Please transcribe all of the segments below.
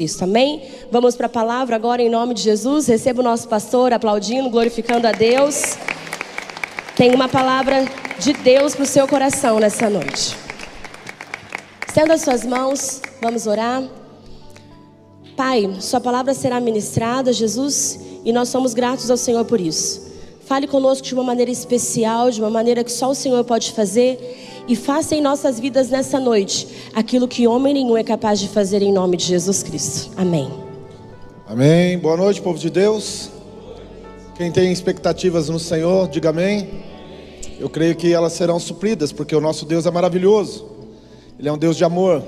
Isso, amém? Vamos para a palavra agora em nome de Jesus. Receba o nosso pastor aplaudindo, glorificando a Deus. Tem uma palavra de Deus para o seu coração nessa noite. Estenda as suas mãos, vamos orar. Pai, Sua palavra será ministrada, Jesus, e nós somos gratos ao Senhor por isso. Fale conosco de uma maneira especial, de uma maneira que só o Senhor pode fazer e faça em nossas vidas nessa noite aquilo que homem nenhum é capaz de fazer em nome de Jesus Cristo. Amém. Amém. Boa noite, povo de Deus. Quem tem expectativas no Senhor, diga amém. Eu creio que elas serão supridas, porque o nosso Deus é maravilhoso. Ele é um Deus de amor.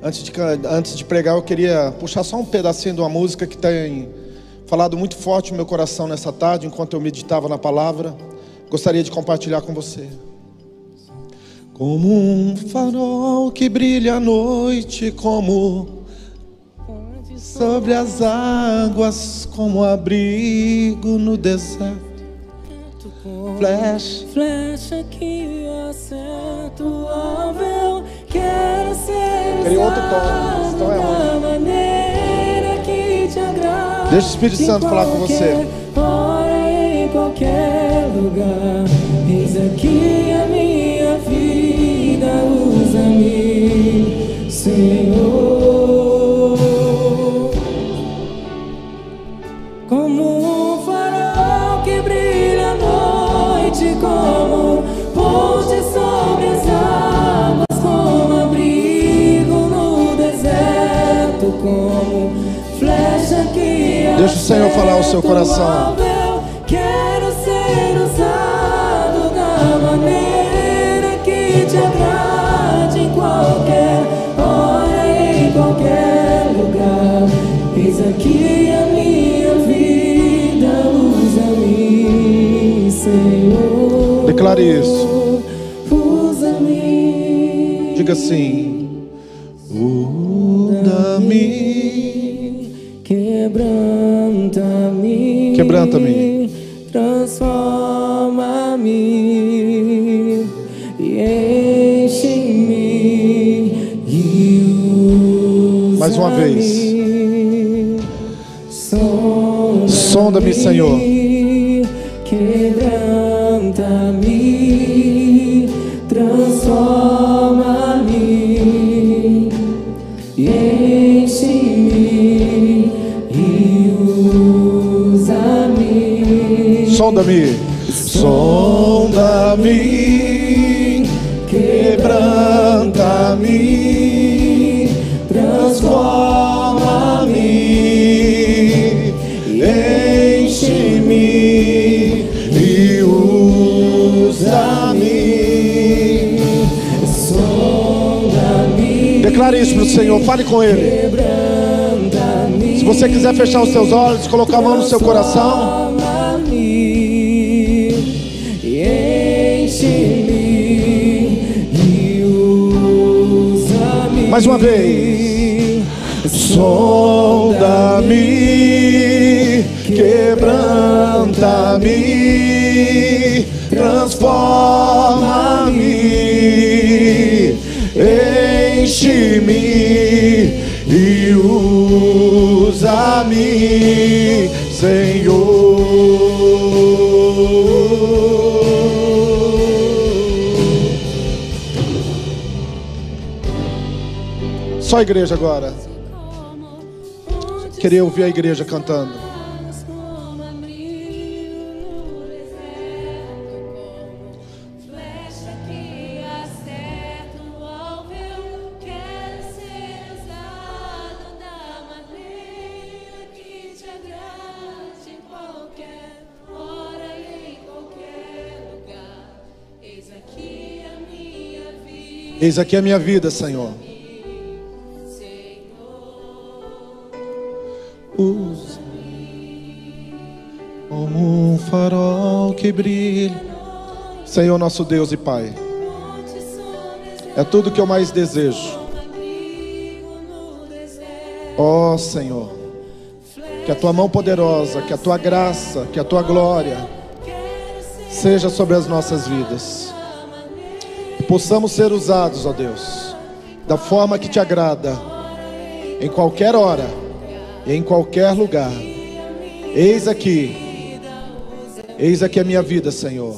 Antes de, antes de pregar, eu queria puxar só um pedacinho de uma música que tem falado muito forte no meu coração nessa tarde, enquanto eu meditava na palavra. Gostaria de compartilhar com você. Como um farol que brilha à noite, como sobre as águas, como abrigo no deserto. Flecha, flecha que acerta o alvo, quero ser Queria outro tom, então é ruim. maneira que te agrada. Deixa o Espírito Santo falar com você. Hora em qualquer lugar, eis aqui Senhor. Como um farol que brilha à noite, como ponte sobre as águas, como abrigo no deserto, como flecha que Deixa o Senhor falar ao seu coração. Declare isso. Diga assim: Muda-me. Quebranta-me. Quebranta-me. Transforma-me e enche-me Mais uma vez. Sonda-me, Senhor. Sonda-me. Sonda-me. Quebranta-me. Transforma-me. Enche-me. E usa-me. Sonda-me, Declare isso para o Senhor. Fale com Ele. Se você quiser fechar os seus olhos, colocar a mão no seu coração. Mais uma vez. Sonda-me, quebranta-me, transforma-me, enche-me e usa-me, Senhor. Só a igreja agora. Queria ouvir a igreja cantando. Como abrigo no deserto, como flecha Como um farol que brilha. Senhor, nosso Deus e Pai, é tudo que eu mais desejo. Ó Senhor, que a tua mão poderosa, que a tua graça, que a tua glória seja sobre as nossas vidas. Que possamos ser usados, ó Deus, da forma que te agrada em qualquer hora em qualquer lugar. Eis aqui, eis aqui a minha vida, Senhor.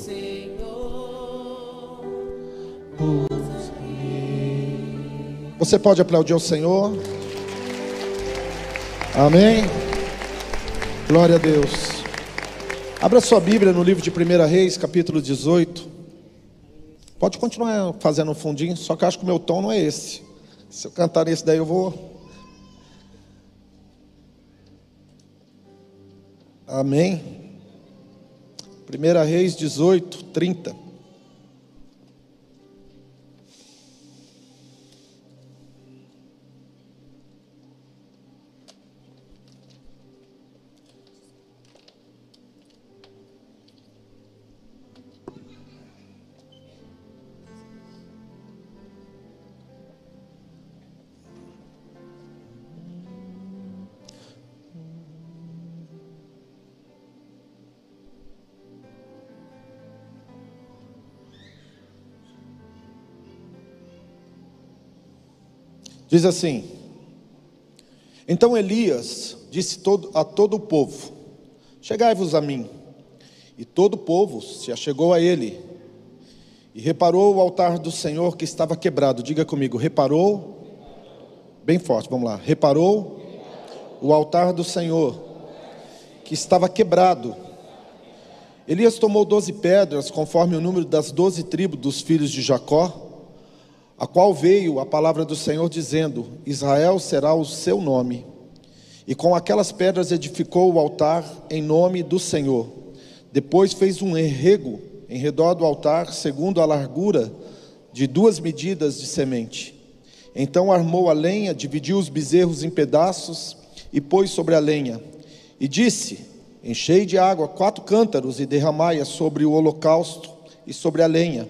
Você pode aplaudir ao Senhor? Amém. Glória a Deus. Abra sua Bíblia no livro de 1 Reis, capítulo 18. Pode continuar fazendo um fundinho, só que acho que o meu tom não é esse. Se eu cantar esse daí, eu vou. Amém. 1 Reis 18, 30. Diz assim: Então Elias disse a todo o povo: Chegai-vos a mim. E todo o povo se achegou a ele. E reparou o altar do Senhor que estava quebrado. Diga comigo: reparou. Bem forte, vamos lá. Reparou o altar do Senhor que estava quebrado. Elias tomou doze pedras, conforme o número das doze tribos dos filhos de Jacó, a qual veio a palavra do Senhor dizendo: Israel será o seu nome. E com aquelas pedras edificou o altar em nome do Senhor. Depois fez um enrego em redor do altar, segundo a largura de duas medidas de semente. Então armou a lenha, dividiu os bezerros em pedaços e pôs sobre a lenha. E disse: Enchei de água quatro cântaros e derramai-a sobre o holocausto e sobre a lenha.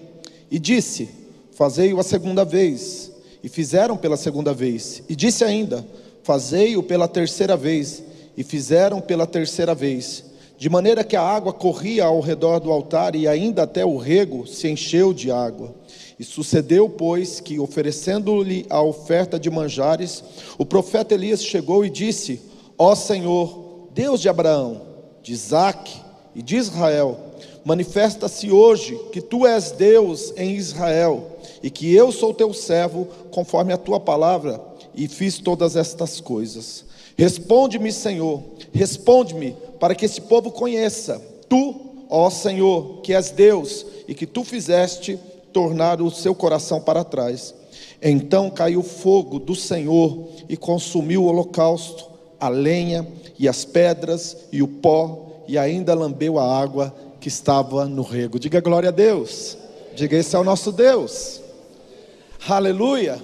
E disse: Fazei-o a segunda vez. E fizeram pela segunda vez. E disse ainda: Fazei-o pela terceira vez. E fizeram pela terceira vez. De maneira que a água corria ao redor do altar e ainda até o rego se encheu de água. E sucedeu, pois, que oferecendo-lhe a oferta de manjares, o profeta Elias chegou e disse: Ó Senhor, Deus de Abraão, de Isaque e de Israel, manifesta-se hoje que tu és Deus em Israel e que eu sou teu servo, conforme a tua palavra, e fiz todas estas coisas. Responde-me, Senhor, responde-me, para que esse povo conheça, tu, ó Senhor, que és Deus e que tu fizeste tornar o seu coração para trás. Então caiu fogo do Senhor e consumiu o holocausto, a lenha e as pedras e o pó, e ainda lambeu a água que estava no rego. Diga glória a Deus. Diga esse é o nosso Deus. Aleluia.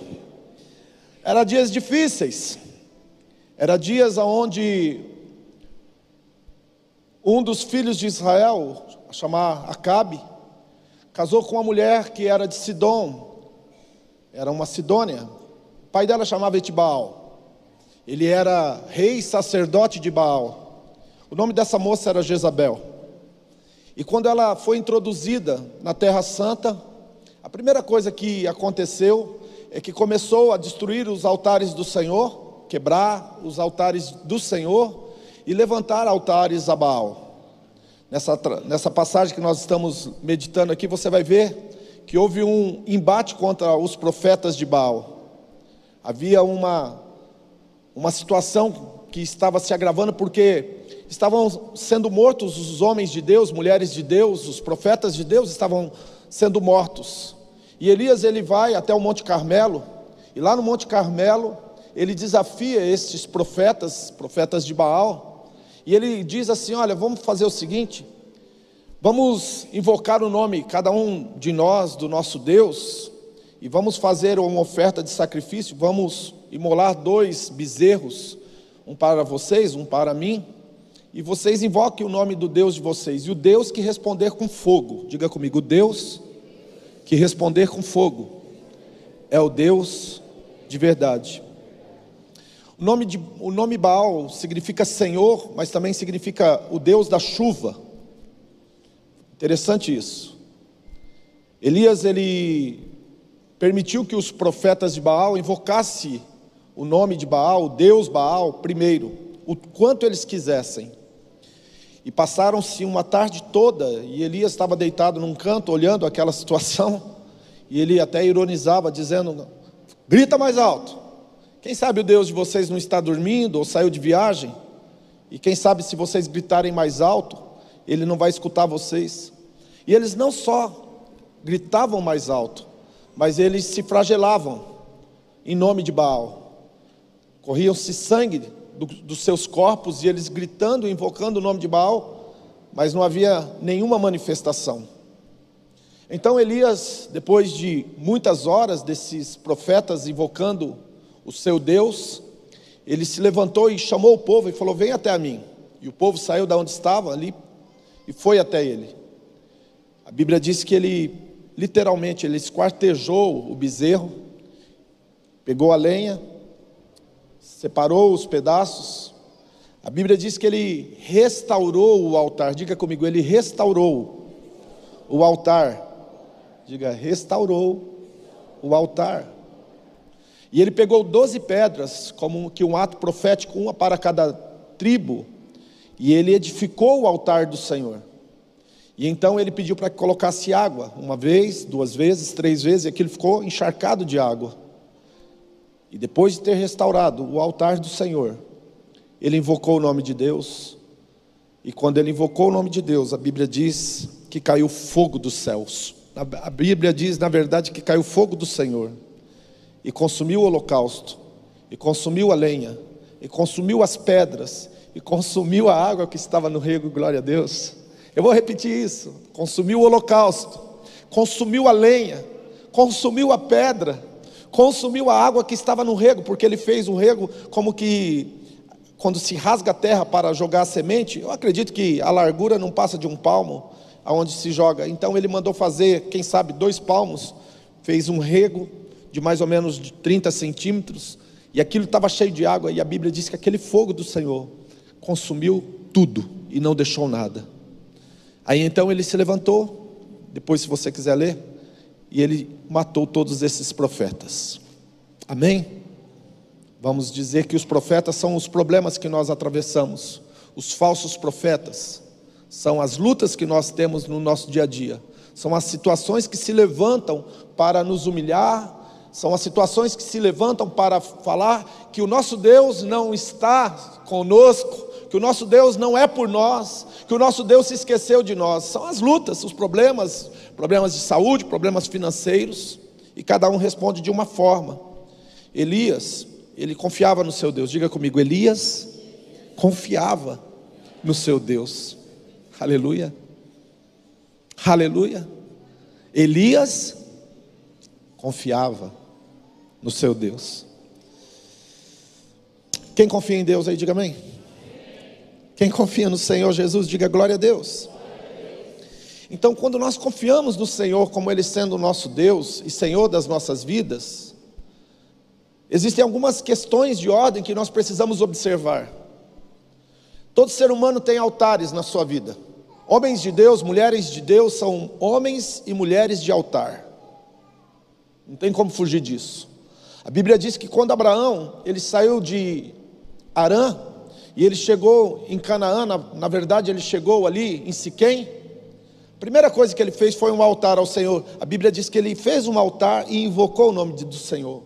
Era dias difíceis. Era dias onde um dos filhos de Israel, a chamar Acabe, casou com uma mulher que era de Sidom, era uma Sidônia. O pai dela chamava Etibal. Ele era rei sacerdote de Baal. O nome dessa moça era Jezabel. E quando ela foi introduzida na Terra Santa, a primeira coisa que aconteceu é que começou a destruir os altares do Senhor, quebrar os altares do Senhor e levantar altares a Baal. Nessa, nessa passagem que nós estamos meditando aqui, você vai ver que houve um embate contra os profetas de Baal. Havia uma, uma situação que estava se agravando porque estavam sendo mortos os homens de Deus, mulheres de Deus, os profetas de Deus estavam sendo mortos. E Elias ele vai até o Monte Carmelo, e lá no Monte Carmelo, ele desafia estes profetas, profetas de Baal, e ele diz assim: Olha, vamos fazer o seguinte, vamos invocar o nome, cada um de nós, do nosso Deus, e vamos fazer uma oferta de sacrifício, vamos imolar dois bezerros, um para vocês, um para mim, e vocês invoquem o nome do Deus de vocês, e o Deus que responder com fogo, diga comigo, o Deus que responder com fogo é o Deus de verdade. O nome, de, o nome Baal significa Senhor, mas também significa o Deus da chuva. Interessante isso. Elias ele permitiu que os profetas de Baal invocassem o nome de Baal, Deus Baal, primeiro, o quanto eles quisessem. E passaram-se uma tarde toda, e Elias estava deitado num canto, olhando aquela situação, e ele até ironizava, dizendo: grita mais alto. Quem sabe o Deus de vocês não está dormindo ou saiu de viagem? E quem sabe se vocês gritarem mais alto, ele não vai escutar vocês. E eles não só gritavam mais alto, mas eles se flagelavam em nome de Baal. Corriam-se sangue do- dos seus corpos e eles gritando, invocando o nome de Baal, mas não havia nenhuma manifestação. Então Elias, depois de muitas horas desses profetas invocando o seu Deus, ele se levantou e chamou o povo e falou: Vem até a mim. E o povo saiu da onde estava ali e foi até ele. A Bíblia diz que ele, literalmente, ele esquartejou o bezerro, pegou a lenha, separou os pedaços. A Bíblia diz que ele restaurou o altar. Diga comigo, ele restaurou o altar. Diga, restaurou o altar. E ele pegou doze pedras, como que um ato profético, uma para cada tribo, e ele edificou o altar do Senhor. E então ele pediu para que colocasse água, uma vez, duas vezes, três vezes, e aquilo ficou encharcado de água. E depois de ter restaurado o altar do Senhor, ele invocou o nome de Deus. E quando ele invocou o nome de Deus, a Bíblia diz que caiu fogo dos céus. A Bíblia diz, na verdade, que caiu fogo do Senhor e consumiu o holocausto, e consumiu a lenha, e consumiu as pedras, e consumiu a água que estava no rego, glória a Deus. Eu vou repetir isso: consumiu o holocausto, consumiu a lenha, consumiu a pedra, consumiu a água que estava no rego, porque ele fez um rego como que quando se rasga a terra para jogar a semente, eu acredito que a largura não passa de um palmo aonde se joga. Então ele mandou fazer, quem sabe, dois palmos, fez um rego de mais ou menos de 30 centímetros, e aquilo estava cheio de água, e a Bíblia diz que aquele fogo do Senhor consumiu tudo e não deixou nada. Aí então ele se levantou, depois se você quiser ler, e ele matou todos esses profetas. Amém? Vamos dizer que os profetas são os problemas que nós atravessamos, os falsos profetas, são as lutas que nós temos no nosso dia a dia, são as situações que se levantam para nos humilhar, são as situações que se levantam para falar que o nosso Deus não está conosco, que o nosso Deus não é por nós, que o nosso Deus se esqueceu de nós. São as lutas, os problemas, problemas de saúde, problemas financeiros, e cada um responde de uma forma. Elias, ele confiava no seu Deus. Diga comigo, Elias confiava no seu Deus. Aleluia. Aleluia. Elias confiava no seu Deus. Quem confia em Deus aí, diga amém. Quem confia no Senhor Jesus, diga glória a Deus. Então, quando nós confiamos no Senhor como Ele sendo o nosso Deus e Senhor das nossas vidas, existem algumas questões de ordem que nós precisamos observar. Todo ser humano tem altares na sua vida. Homens de Deus, mulheres de Deus são homens e mulheres de altar. Não tem como fugir disso. A Bíblia diz que quando Abraão ele saiu de Arã e ele chegou em Canaã, na, na verdade ele chegou ali em Siquém, a primeira coisa que ele fez foi um altar ao Senhor. A Bíblia diz que ele fez um altar e invocou o nome do Senhor.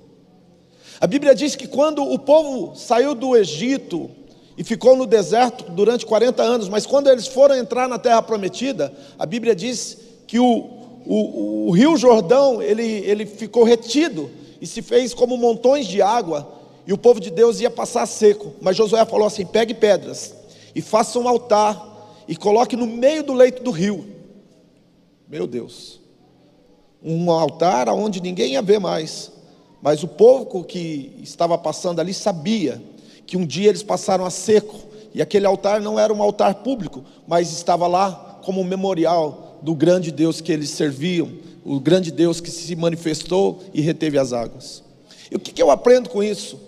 A Bíblia diz que quando o povo saiu do Egito e ficou no deserto durante 40 anos, mas quando eles foram entrar na terra prometida, a Bíblia diz que o, o, o rio Jordão ele, ele ficou retido e se fez como montões de água, e o povo de Deus ia passar seco. Mas Josué falou assim: pegue pedras e faça um altar e coloque no meio do leito do rio. Meu Deus, um altar aonde ninguém ia ver mais. Mas o povo que estava passando ali sabia que um dia eles passaram a seco, e aquele altar não era um altar público, mas estava lá como um memorial do grande Deus que eles serviam, o grande Deus que se manifestou e reteve as águas. E o que, que eu aprendo com isso?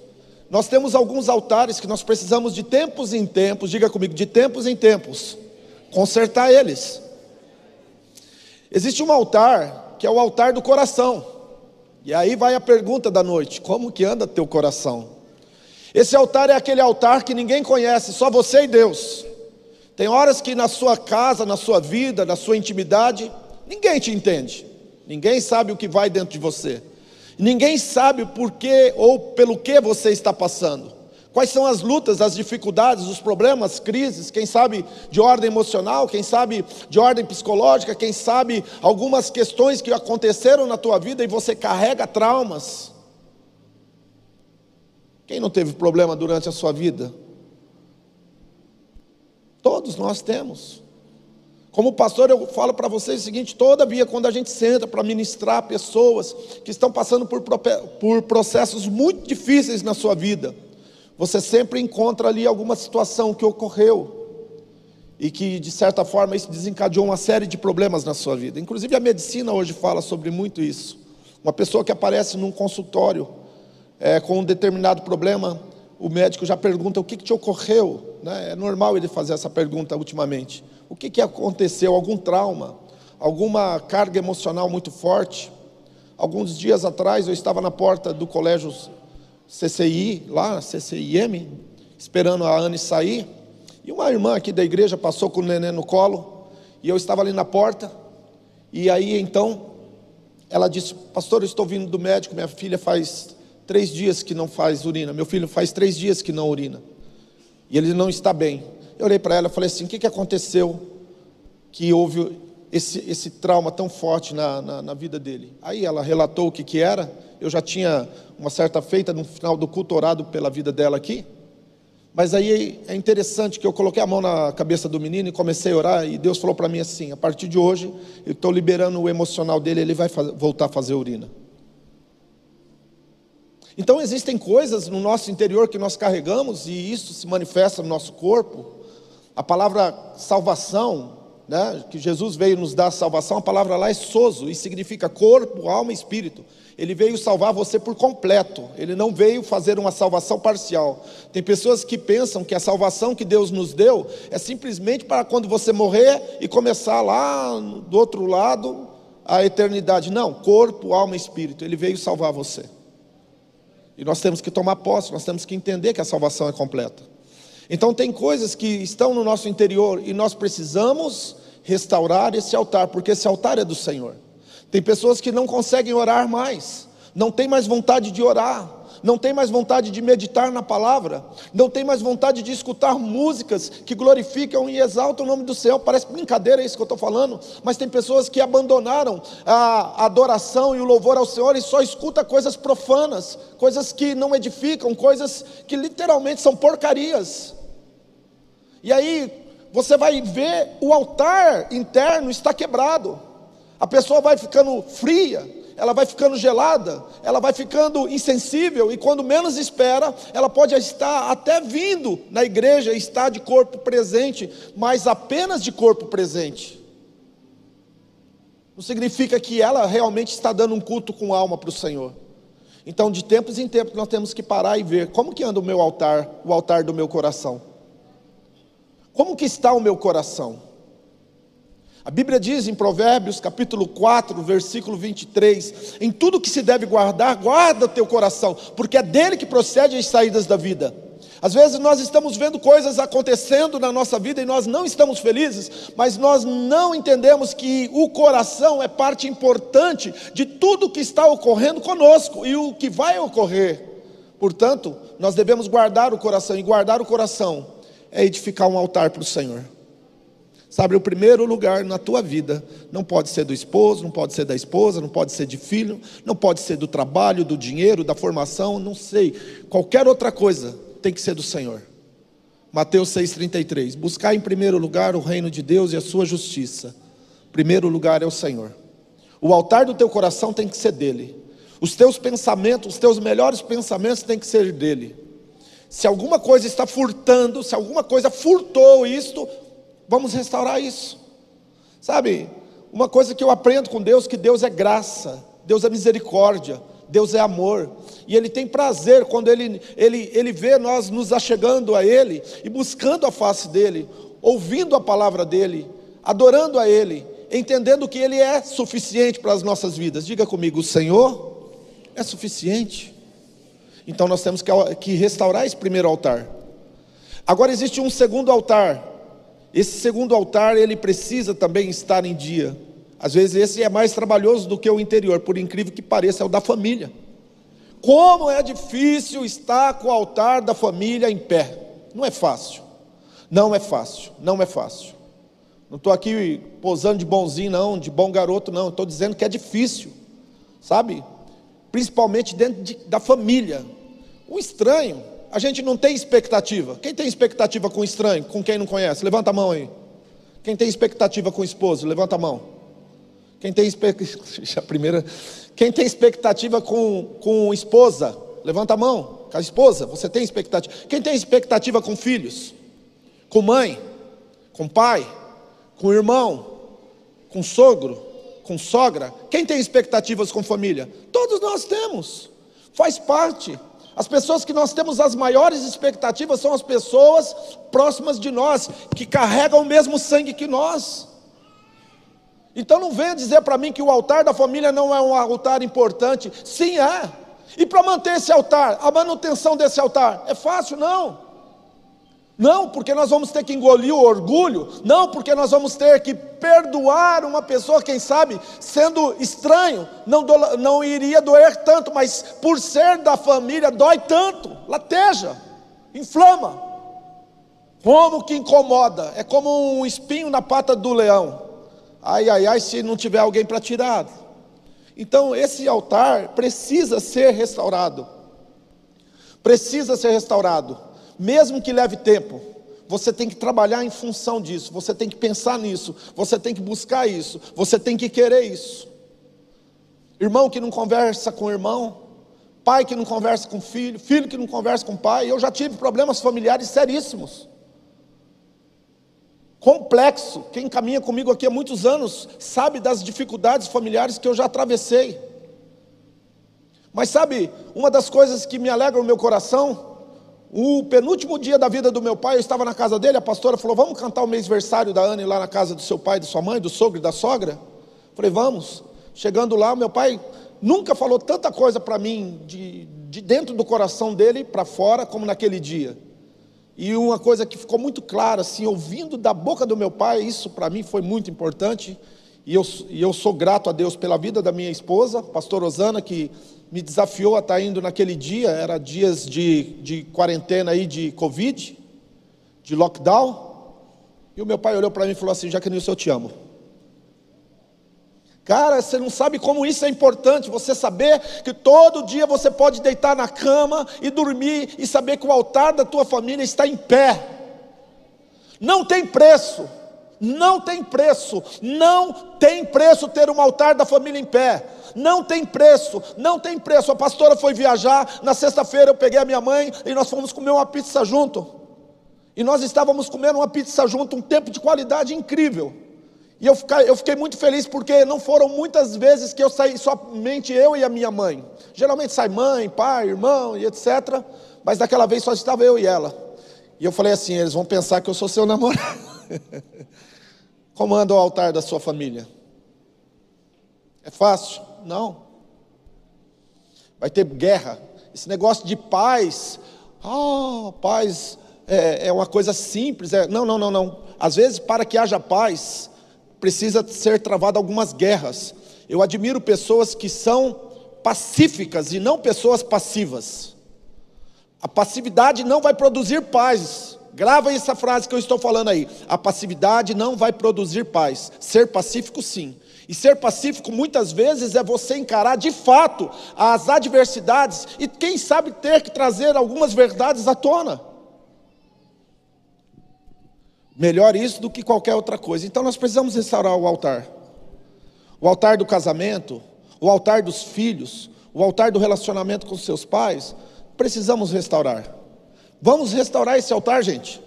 Nós temos alguns altares que nós precisamos de tempos em tempos, diga comigo, de tempos em tempos, consertar eles. Existe um altar que é o altar do coração. E aí vai a pergunta da noite: como que anda teu coração? Esse altar é aquele altar que ninguém conhece, só você e Deus. Tem horas que na sua casa, na sua vida, na sua intimidade, ninguém te entende. Ninguém sabe o que vai dentro de você. Ninguém sabe por que ou pelo que você está passando. Quais são as lutas, as dificuldades, os problemas, crises, quem sabe de ordem emocional, quem sabe de ordem psicológica, quem sabe algumas questões que aconteceram na tua vida e você carrega traumas. Quem não teve problema durante a sua vida? Todos nós temos. Como pastor, eu falo para vocês o seguinte: todavia, quando a gente senta para ministrar pessoas que estão passando por, por processos muito difíceis na sua vida, você sempre encontra ali alguma situação que ocorreu e que, de certa forma, isso desencadeou uma série de problemas na sua vida. Inclusive, a medicina hoje fala sobre muito isso. Uma pessoa que aparece num consultório é, com um determinado problema, o médico já pergunta o que, que te ocorreu. Né? É normal ele fazer essa pergunta ultimamente. O que, que aconteceu? Algum trauma? Alguma carga emocional muito forte? Alguns dias atrás eu estava na porta do colégio CCI, lá, CCIM, esperando a Anne sair. E uma irmã aqui da igreja passou com o neném no colo. E eu estava ali na porta. E aí então, ela disse: Pastor, eu estou vindo do médico. Minha filha faz três dias que não faz urina. Meu filho faz três dias que não urina. E ele não está bem. Eu olhei para ela e falei assim: O que, que aconteceu que houve esse, esse trauma tão forte na, na, na vida dele? Aí ela relatou o que, que era. Eu já tinha uma certa feita no final do culto orado pela vida dela aqui. Mas aí é interessante que eu coloquei a mão na cabeça do menino e comecei a orar, e Deus falou para mim assim: a partir de hoje, eu estou liberando o emocional dele, ele vai faz, voltar a fazer urina. Então existem coisas no nosso interior que nós carregamos, e isso se manifesta no nosso corpo. A palavra salvação, né, que Jesus veio nos dar salvação, a palavra lá é soso, e significa corpo, alma e espírito. Ele veio salvar você por completo. Ele não veio fazer uma salvação parcial. Tem pessoas que pensam que a salvação que Deus nos deu é simplesmente para quando você morrer e começar lá do outro lado a eternidade. Não, corpo, alma e espírito. Ele veio salvar você. E nós temos que tomar posse, nós temos que entender que a salvação é completa. Então tem coisas que estão no nosso interior e nós precisamos restaurar esse altar, porque esse altar é do Senhor. Tem pessoas que não conseguem orar mais, não tem mais vontade de orar, não tem mais vontade de meditar na palavra, não tem mais vontade de escutar músicas que glorificam e exaltam o nome do Senhor. Parece brincadeira isso que eu estou falando, mas tem pessoas que abandonaram a adoração e o louvor ao Senhor e só escuta coisas profanas, coisas que não edificam, coisas que literalmente são porcarias. E aí você vai ver o altar interno está quebrado. A pessoa vai ficando fria, ela vai ficando gelada, ela vai ficando insensível, e quando menos espera, ela pode estar até vindo na igreja, estar de corpo presente, mas apenas de corpo presente. Não significa que ela realmente está dando um culto com alma para o Senhor. Então, de tempos em tempos, nós temos que parar e ver como que anda o meu altar, o altar do meu coração. Como que está o meu coração? A Bíblia diz em Provérbios, capítulo 4, versículo 23: Em tudo que se deve guardar, guarda o teu coração, porque é dele que procede as saídas da vida. Às vezes nós estamos vendo coisas acontecendo na nossa vida e nós não estamos felizes, mas nós não entendemos que o coração é parte importante de tudo que está ocorrendo conosco e o que vai ocorrer. Portanto, nós devemos guardar o coração, e guardar o coração é edificar um altar para o Senhor. Sabe, o primeiro lugar na tua vida não pode ser do esposo, não pode ser da esposa, não pode ser de filho, não pode ser do trabalho, do dinheiro, da formação, não sei. Qualquer outra coisa tem que ser do Senhor. Mateus 6,33. Buscar em primeiro lugar o reino de Deus e a sua justiça. Primeiro lugar é o Senhor. O altar do teu coração tem que ser dele. Os teus pensamentos, os teus melhores pensamentos têm que ser dele. Se alguma coisa está furtando, se alguma coisa furtou isto, Vamos restaurar isso. Sabe, uma coisa que eu aprendo com Deus, que Deus é graça, Deus é misericórdia, Deus é amor, e Ele tem prazer quando Ele, Ele, Ele vê nós nos achegando a Ele e buscando a face dEle, ouvindo a palavra dEle, adorando a Ele, entendendo que Ele é suficiente para as nossas vidas. Diga comigo, o Senhor é suficiente. Então nós temos que, que restaurar esse primeiro altar. Agora existe um segundo altar. Esse segundo altar, ele precisa também estar em dia. Às vezes esse é mais trabalhoso do que o interior, por incrível que pareça, é o da família. Como é difícil estar com o altar da família em pé. Não é fácil. Não é fácil. Não é fácil. Não estou aqui posando de bonzinho, não, de bom garoto, não. Estou dizendo que é difícil, sabe? Principalmente dentro de, da família. O estranho, a gente não tem expectativa. Quem tem expectativa com estranho? Com quem não conhece? Levanta a mão aí. Quem tem expectativa com o esposo? Levanta a mão. Quem tem expectativa. primeira. Quem tem expectativa com, com esposa? Levanta a mão. Com a esposa, você tem expectativa. Quem tem expectativa com filhos? Com mãe? Com pai? Com irmão? Com sogro? Com sogra? Quem tem expectativas com família? Todos nós temos. Faz parte. As pessoas que nós temos as maiores expectativas são as pessoas próximas de nós, que carregam o mesmo sangue que nós. Então não venha dizer para mim que o altar da família não é um altar importante. Sim, é. E para manter esse altar, a manutenção desse altar, é fácil? Não. Não, porque nós vamos ter que engolir o orgulho. Não, porque nós vamos ter que perdoar uma pessoa, quem sabe, sendo estranho, não, do, não iria doer tanto, mas por ser da família, dói tanto, lateja, inflama. Como que incomoda? É como um espinho na pata do leão. Ai, ai, ai, se não tiver alguém para tirar. Então, esse altar precisa ser restaurado. Precisa ser restaurado mesmo que leve tempo, você tem que trabalhar em função disso, você tem que pensar nisso, você tem que buscar isso, você tem que querer isso. Irmão que não conversa com irmão, pai que não conversa com filho, filho que não conversa com pai, eu já tive problemas familiares seríssimos. Complexo. Quem caminha comigo aqui há muitos anos sabe das dificuldades familiares que eu já atravessei. Mas sabe, uma das coisas que me alegra o meu coração o penúltimo dia da vida do meu pai, eu estava na casa dele, a pastora falou: Vamos cantar o mêsversário da Anne lá na casa do seu pai, da sua mãe, do sogro e da sogra? Falei: Vamos. Chegando lá, meu pai nunca falou tanta coisa para mim, de, de dentro do coração dele para fora, como naquele dia. E uma coisa que ficou muito clara, assim, ouvindo da boca do meu pai, isso para mim foi muito importante. E eu, e eu sou grato a Deus pela vida da minha esposa, pastor Osana, que me desafiou a estar indo naquele dia, era dias de, de quarentena aí de Covid, de lockdown. E o meu pai olhou para mim e falou assim: Jaquenilson, eu te amo. Cara, você não sabe como isso é importante, você saber que todo dia você pode deitar na cama e dormir e saber que o altar da tua família está em pé. Não tem preço. Não tem preço, não tem preço ter um altar da família em pé. Não tem preço, não tem preço. A pastora foi viajar, na sexta-feira eu peguei a minha mãe e nós fomos comer uma pizza junto. E nós estávamos comendo uma pizza junto, um tempo de qualidade incrível. E eu fiquei, eu fiquei muito feliz porque não foram muitas vezes que eu saí somente eu e a minha mãe. Geralmente sai mãe, pai, irmão e etc. Mas daquela vez só estava eu e ela. E eu falei assim: eles vão pensar que eu sou seu namorado. Comanda o altar da sua família. É fácil? Não. Vai ter guerra. Esse negócio de paz, ah, paz é, é uma coisa simples. É, não, não, não, não. Às vezes, para que haja paz, precisa ser travada algumas guerras. Eu admiro pessoas que são pacíficas e não pessoas passivas. A passividade não vai produzir paz. Grava essa frase que eu estou falando aí. A passividade não vai produzir paz. Ser pacífico, sim. E ser pacífico muitas vezes é você encarar de fato as adversidades e, quem sabe, ter que trazer algumas verdades à tona. Melhor isso do que qualquer outra coisa. Então nós precisamos restaurar o altar. O altar do casamento, o altar dos filhos, o altar do relacionamento com seus pais, precisamos restaurar. Vamos restaurar esse altar, gente.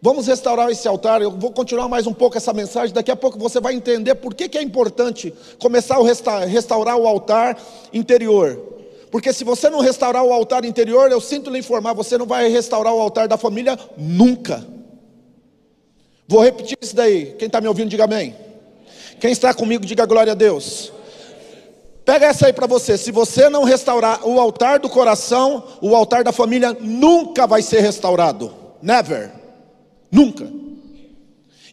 Vamos restaurar esse altar. Eu vou continuar mais um pouco essa mensagem. Daqui a pouco você vai entender por que, que é importante começar a restaurar o altar interior. Porque se você não restaurar o altar interior, eu sinto lhe informar, você não vai restaurar o altar da família nunca. Vou repetir isso daí. Quem está me ouvindo, diga amém. Quem está comigo, diga glória a Deus. Pega essa aí para você. Se você não restaurar o altar do coração, o altar da família nunca vai ser restaurado. Never. Nunca.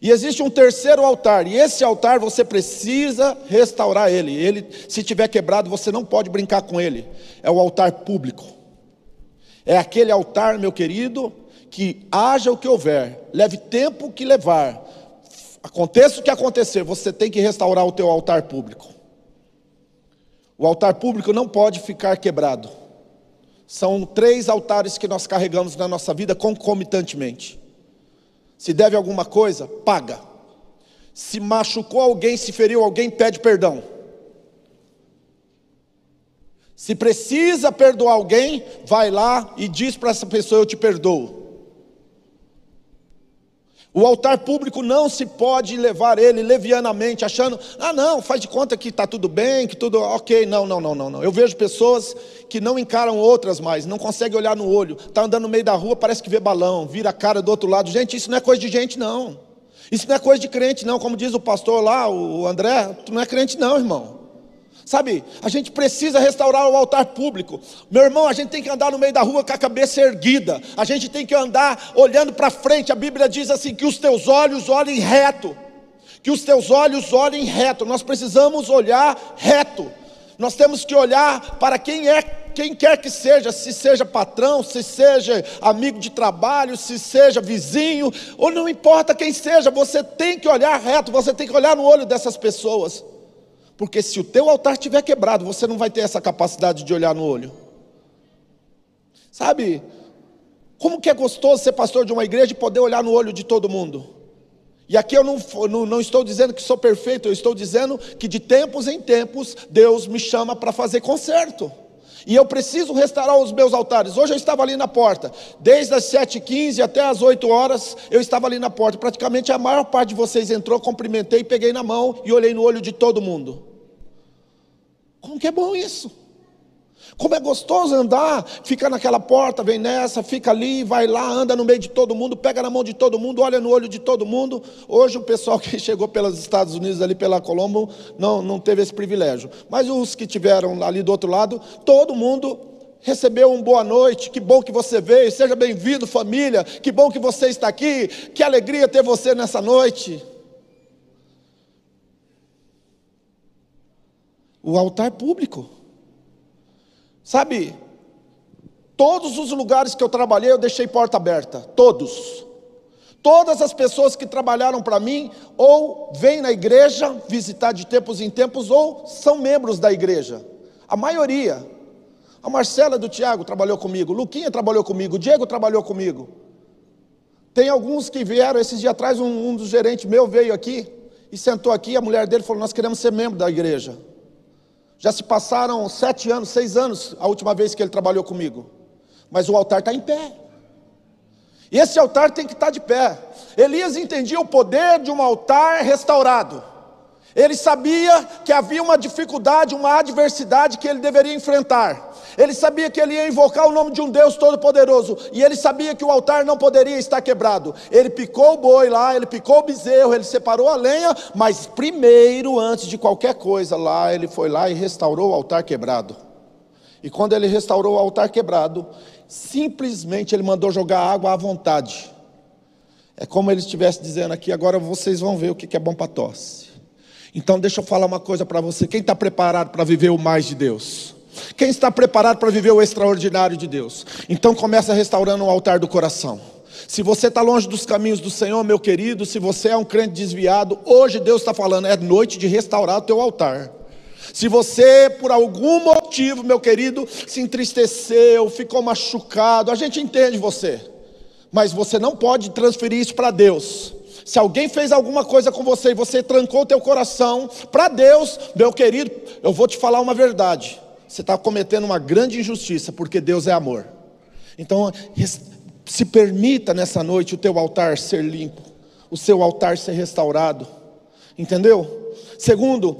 E existe um terceiro altar, e esse altar você precisa restaurar ele. Ele, se tiver quebrado, você não pode brincar com ele. É o altar público. É aquele altar, meu querido, que haja o que houver, leve tempo que levar, aconteça o que acontecer, você tem que restaurar o teu altar público. O altar público não pode ficar quebrado. São três altares que nós carregamos na nossa vida concomitantemente. Se deve alguma coisa, paga. Se machucou alguém, se feriu alguém, pede perdão. Se precisa perdoar alguém, vai lá e diz para essa pessoa: Eu te perdoo. O altar público não se pode levar ele levianamente, achando, ah, não, faz de conta que está tudo bem, que tudo ok. Não, não, não, não, não. Eu vejo pessoas que não encaram outras mais, não conseguem olhar no olho, está andando no meio da rua, parece que vê balão, vira a cara do outro lado. Gente, isso não é coisa de gente, não. Isso não é coisa de crente, não. Como diz o pastor lá, o André, tu não é crente, não, irmão. Sabe, a gente precisa restaurar o altar público. Meu irmão, a gente tem que andar no meio da rua com a cabeça erguida. A gente tem que andar olhando para frente. A Bíblia diz assim: que os teus olhos olhem reto. Que os teus olhos olhem reto. Nós precisamos olhar reto. Nós temos que olhar para quem é, quem quer que seja, se seja patrão, se seja amigo de trabalho, se seja vizinho, ou não importa quem seja, você tem que olhar reto, você tem que olhar no olho dessas pessoas. Porque se o teu altar estiver quebrado, você não vai ter essa capacidade de olhar no olho. Sabe? Como que é gostoso ser pastor de uma igreja e poder olhar no olho de todo mundo. E aqui eu não, não, não estou dizendo que sou perfeito, eu estou dizendo que de tempos em tempos Deus me chama para fazer conserto. E eu preciso restaurar os meus altares. Hoje eu estava ali na porta, desde as 7h15 até as 8 horas, eu estava ali na porta. Praticamente a maior parte de vocês entrou, cumprimentei, peguei na mão e olhei no olho de todo mundo. Como que é bom isso? Como é gostoso andar, fica naquela porta, vem nessa, fica ali, vai lá, anda no meio de todo mundo, pega na mão de todo mundo, olha no olho de todo mundo. Hoje o pessoal que chegou pelos Estados Unidos ali pela Colombo não, não teve esse privilégio. Mas os que tiveram ali do outro lado, todo mundo recebeu um boa noite, que bom que você veio, seja bem-vindo família, que bom que você está aqui, que alegria ter você nessa noite. O altar público. Sabe, todos os lugares que eu trabalhei eu deixei porta aberta, todos. Todas as pessoas que trabalharam para mim, ou vêm na igreja visitar de tempos em tempos, ou são membros da igreja. A maioria. A Marcela do Tiago trabalhou comigo, Luquinha trabalhou comigo, Diego trabalhou comigo. Tem alguns que vieram, esses dias atrás, um, um dos gerentes meu veio aqui e sentou aqui, a mulher dele falou: Nós queremos ser membro da igreja. Já se passaram sete anos, seis anos, a última vez que ele trabalhou comigo. Mas o altar está em pé. E esse altar tem que estar de pé. Elias entendia o poder de um altar restaurado. Ele sabia que havia uma dificuldade, uma adversidade que ele deveria enfrentar. Ele sabia que ele ia invocar o nome de um Deus todo-poderoso. E ele sabia que o altar não poderia estar quebrado. Ele picou o boi lá, ele picou o bezerro, ele separou a lenha. Mas primeiro, antes de qualquer coisa lá, ele foi lá e restaurou o altar quebrado. E quando ele restaurou o altar quebrado, simplesmente ele mandou jogar água à vontade. É como ele estivesse dizendo aqui: agora vocês vão ver o que é bom para tosse. Então, deixa eu falar uma coisa para você: quem está preparado para viver o mais de Deus? Quem está preparado para viver o extraordinário de Deus? Então, começa restaurando o altar do coração. Se você está longe dos caminhos do Senhor, meu querido, se você é um crente desviado, hoje Deus está falando, é noite de restaurar o teu altar. Se você, por algum motivo, meu querido, se entristeceu, ficou machucado, a gente entende você, mas você não pode transferir isso para Deus. Se alguém fez alguma coisa com você e você trancou o teu coração para Deus, meu querido, eu vou te falar uma verdade. Você está cometendo uma grande injustiça, porque Deus é amor. Então, se permita nessa noite o teu altar ser limpo, o seu altar ser restaurado. Entendeu? Segundo,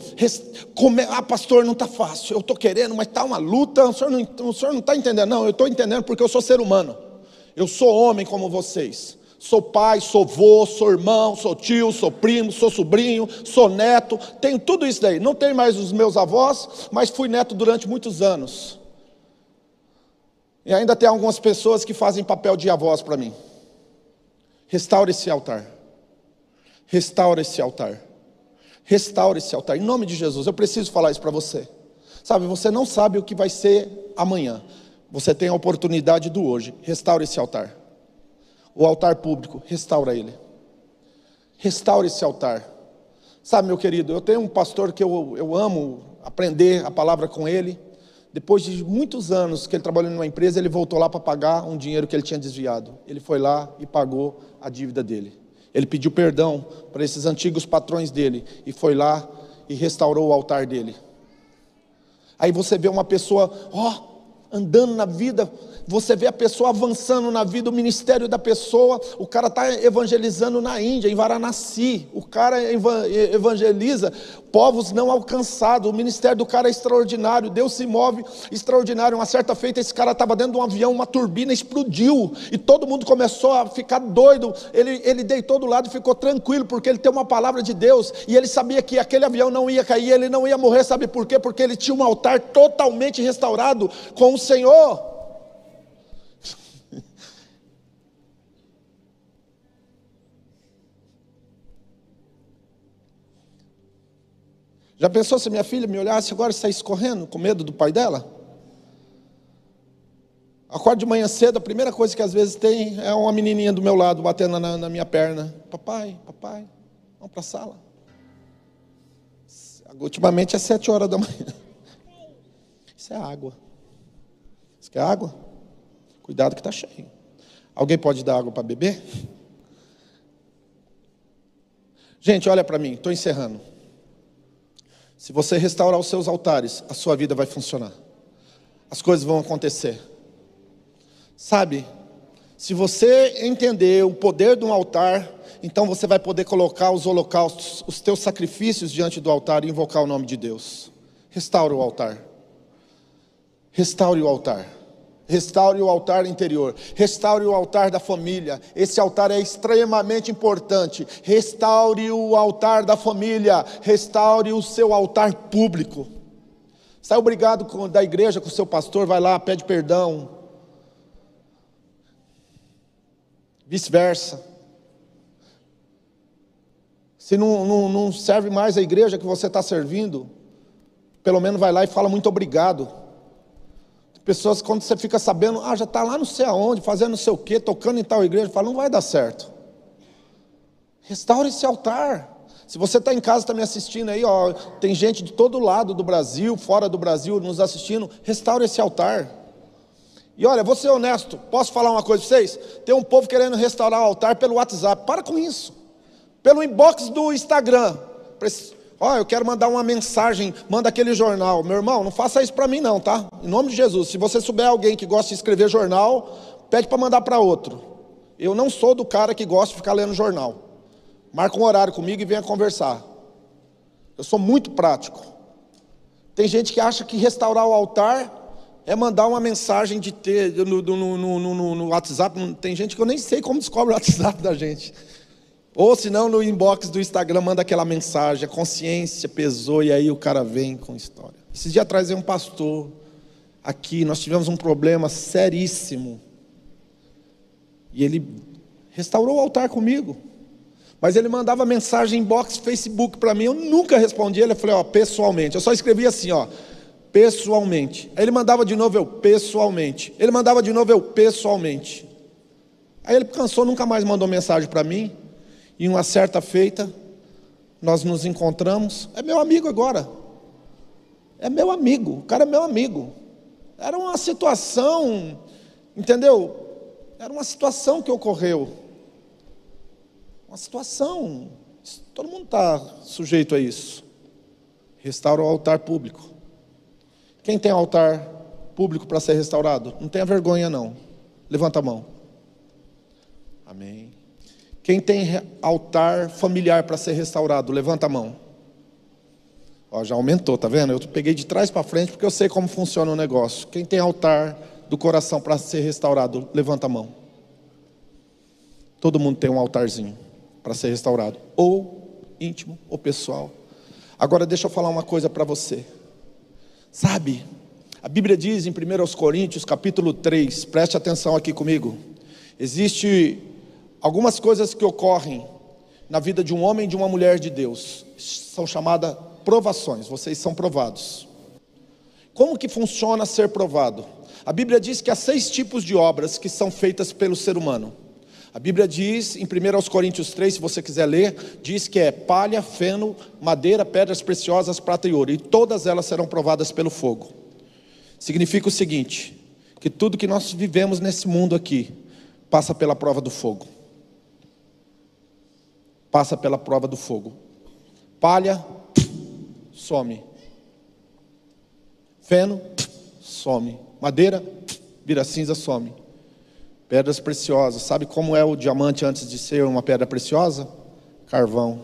come, ah, pastor, não está fácil. Eu estou querendo, mas está uma luta. O senhor não está entendendo? Não, eu estou entendendo porque eu sou ser humano. Eu sou homem como vocês. Sou pai, sou vô, sou irmão, sou tio, sou primo, sou sobrinho, sou neto, tenho tudo isso daí. Não tenho mais os meus avós, mas fui neto durante muitos anos. E ainda tem algumas pessoas que fazem papel de avós para mim. Restaure esse altar. Restaure esse altar. Restaure esse altar. Em nome de Jesus, eu preciso falar isso para você. Sabe, você não sabe o que vai ser amanhã. Você tem a oportunidade do hoje. Restaure esse altar. O altar público, restaura ele. Restaure esse altar. Sabe, meu querido, eu tenho um pastor que eu, eu amo aprender a palavra com ele. Depois de muitos anos que ele trabalhou numa empresa, ele voltou lá para pagar um dinheiro que ele tinha desviado. Ele foi lá e pagou a dívida dele. Ele pediu perdão para esses antigos patrões dele e foi lá e restaurou o altar dele. Aí você vê uma pessoa, ó, andando na vida, você vê a pessoa avançando na vida, o ministério da pessoa, o cara está evangelizando na Índia, em Varanasi, o cara eva- evangeliza povos não alcançados, o ministério do cara é extraordinário, Deus se move extraordinário. Uma certa feita, esse cara estava dentro de um avião, uma turbina explodiu, e todo mundo começou a ficar doido. Ele, ele deitou do lado e ficou tranquilo, porque ele tem uma palavra de Deus, e ele sabia que aquele avião não ia cair, ele não ia morrer, sabe por quê? Porque ele tinha um altar totalmente restaurado com o Senhor. Já pensou se minha filha me olhasse agora e saísse correndo com medo do pai dela? Acordo de manhã cedo, a primeira coisa que às vezes tem é uma menininha do meu lado batendo na, na minha perna. Papai, papai, vamos para a sala. Ultimamente é sete horas da manhã. Isso é água. Isso quer água? Cuidado que está cheio. Alguém pode dar água para beber? Gente, olha para mim, estou encerrando. Se você restaurar os seus altares, a sua vida vai funcionar. As coisas vão acontecer. Sabe? Se você entender o poder de um altar, então você vai poder colocar os holocaustos, os teus sacrifícios diante do altar e invocar o nome de Deus. Restaure o altar. Restaure o altar. Restaure o altar interior. Restaure o altar da família. Esse altar é extremamente importante. Restaure o altar da família. Restaure o seu altar público. Sai obrigado com, da igreja com o seu pastor, vai lá, pede perdão. Vice-versa. Se não, não, não serve mais a igreja que você está servindo, pelo menos vai lá e fala muito obrigado. Pessoas, quando você fica sabendo, ah, já está lá não sei aonde, fazendo não sei o quê, tocando em tal igreja, fala, não vai dar certo. Restaure esse altar. Se você está em casa, está me assistindo aí, ó, tem gente de todo lado do Brasil, fora do Brasil, nos assistindo, restaure esse altar. E olha, vou ser honesto, posso falar uma coisa para vocês? Tem um povo querendo restaurar o altar pelo WhatsApp, para com isso. Pelo inbox do Instagram. Ó, eu quero mandar uma mensagem, manda aquele jornal. Meu irmão, não faça isso para mim não, tá? Em nome de Jesus. Se você souber alguém que gosta de escrever jornal, pede para mandar para outro. Eu não sou do cara que gosta de ficar lendo jornal. Marca um horário comigo e venha conversar. Eu sou muito prático. Tem gente que acha que restaurar o altar é mandar uma mensagem de ter no, no, no, no WhatsApp. Tem gente que eu nem sei como descobre o WhatsApp da gente. Ou se não, no inbox do Instagram manda aquela mensagem, a consciência pesou e aí o cara vem com história. Esses dias atrás veio um pastor aqui, nós tivemos um problema seríssimo. E ele restaurou o altar comigo. Mas ele mandava mensagem inbox, Facebook para mim, eu nunca respondia. Ele falou, ó, pessoalmente. Eu só escrevia assim, ó, pessoalmente. Aí ele mandava de novo eu, pessoalmente. Ele mandava de novo eu, pessoalmente. Aí ele cansou, nunca mais mandou mensagem para mim. E uma certa feita, nós nos encontramos. É meu amigo agora. É meu amigo. O cara é meu amigo. Era uma situação, entendeu? Era uma situação que ocorreu. Uma situação. Todo mundo está sujeito a isso. Restaura o altar público. Quem tem altar público para ser restaurado? Não tenha vergonha, não. Levanta a mão. Amém. Quem tem altar familiar para ser restaurado, levanta a mão. Ó, já aumentou, tá vendo? Eu peguei de trás para frente porque eu sei como funciona o negócio. Quem tem altar do coração para ser restaurado, levanta a mão. Todo mundo tem um altarzinho para ser restaurado, ou íntimo ou pessoal. Agora deixa eu falar uma coisa para você. Sabe, a Bíblia diz em 1 Coríntios, capítulo 3, preste atenção aqui comigo. Existe algumas coisas que ocorrem na vida de um homem e de uma mulher de Deus. São chamadas provações. Vocês são provados. Como que funciona ser provado? A Bíblia diz que há seis tipos de obras que são feitas pelo ser humano. A Bíblia diz, em 1 Coríntios 3, se você quiser ler, diz que é palha, feno, madeira, pedras preciosas, prata e ouro, e todas elas serão provadas pelo fogo. Significa o seguinte: que tudo que nós vivemos nesse mundo aqui passa pela prova do fogo. Passa pela prova do fogo. Palha, some. Feno, some. Madeira, vira cinza, some. Pedras preciosas. Sabe como é o diamante antes de ser uma pedra preciosa? Carvão.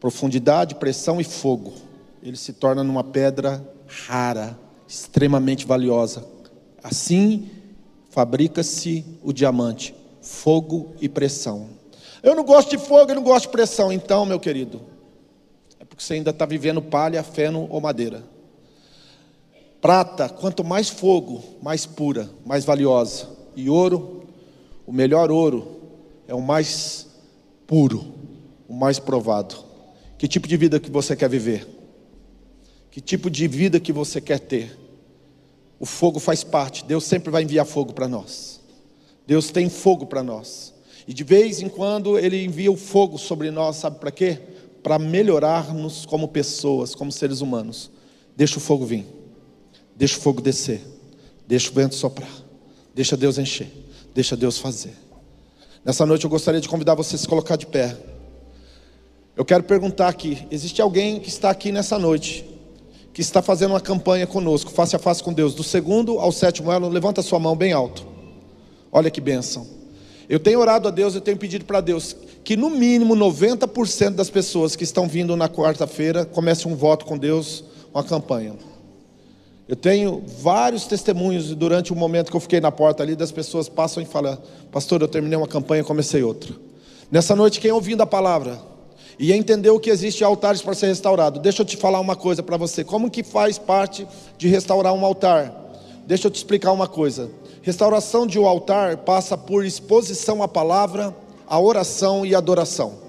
Profundidade, pressão e fogo. Ele se torna numa pedra rara, extremamente valiosa. Assim fabrica-se o diamante: fogo e pressão. Eu não gosto de fogo, eu não gosto de pressão. Então, meu querido, é porque você ainda está vivendo palha, feno ou madeira. Prata, quanto mais fogo, mais pura, mais valiosa. E ouro, o melhor ouro é o mais puro, o mais provado. Que tipo de vida que você quer viver? Que tipo de vida que você quer ter? O fogo faz parte. Deus sempre vai enviar fogo para nós. Deus tem fogo para nós. E de vez em quando ele envia o fogo sobre nós, sabe para quê? Para melhorar-nos como pessoas, como seres humanos. Deixa o fogo vir. Deixa o fogo descer. Deixa o vento soprar. Deixa Deus encher. Deixa Deus fazer. Nessa noite eu gostaria de convidar você a se colocar de pé. Eu quero perguntar aqui: existe alguém que está aqui nessa noite, que está fazendo uma campanha conosco, face a face com Deus, do segundo ao sétimo elo? Levanta sua mão bem alto. Olha que bênção. Eu tenho orado a Deus, eu tenho pedido para Deus que no mínimo 90% das pessoas que estão vindo na quarta-feira comecem um voto com Deus, uma campanha. Eu tenho vários testemunhos durante o momento que eu fiquei na porta ali, das pessoas passam e falam, pastor, eu terminei uma campanha, comecei outra. Nessa noite, quem ouvindo a palavra e entendeu que existe altares para ser restaurado, deixa eu te falar uma coisa para você. Como que faz parte de restaurar um altar? Deixa eu te explicar uma coisa. Restauração de um altar passa por exposição à palavra, à oração e adoração.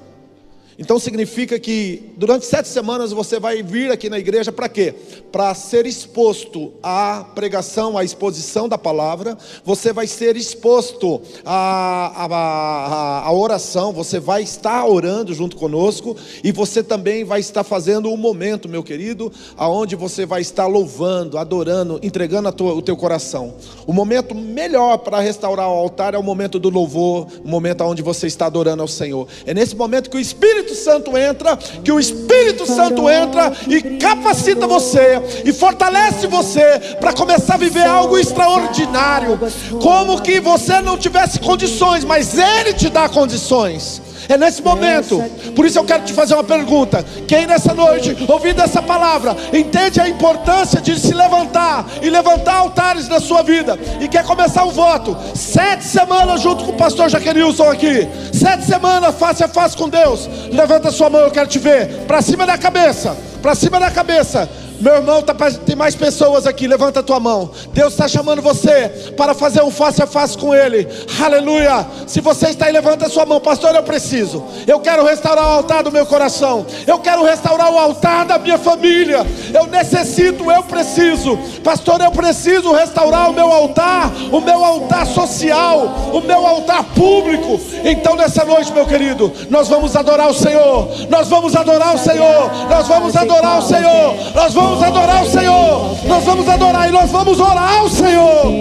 Então significa que durante sete semanas você vai vir aqui na igreja para quê? Para ser exposto à pregação, à exposição da palavra, você vai ser exposto à, à, à, oração, você vai estar orando junto conosco e você também vai estar fazendo um momento, meu querido, aonde você vai estar louvando, adorando, entregando tua, o teu coração. O momento melhor para restaurar o altar é o momento do louvor, o momento onde você está adorando ao Senhor. É nesse momento que o Espírito Santo entra, que o Espírito Santo entra e capacita você e fortalece você para começar a viver algo extraordinário, como que você não tivesse condições, mas Ele te dá condições. É nesse momento. Por isso eu quero te fazer uma pergunta. Quem nessa noite, ouvindo essa palavra, entende a importância de se levantar e levantar altares na sua vida e quer começar um voto? Sete semanas junto com o pastor Jaquerilson aqui. Sete semanas face a face com Deus. Levanta sua mão, eu quero te ver. Para cima da cabeça. Para cima da cabeça. Meu irmão, tá, tem mais pessoas aqui. Levanta a tua mão. Deus está chamando você para fazer um face a face com Ele. Aleluia. Se você está aí, levanta a sua mão. Pastor, eu preciso. Eu quero restaurar o altar do meu coração. Eu quero restaurar o altar da minha família. Eu necessito, eu preciso. Pastor, eu preciso restaurar o meu altar. O meu altar social. O meu altar público. Então, nessa noite, meu querido, nós vamos adorar o Senhor. Nós vamos adorar o Senhor. Nós vamos adorar o Senhor. Nós vamos vamos adorar o Senhor. Nós vamos adorar e nós vamos orar ao Senhor.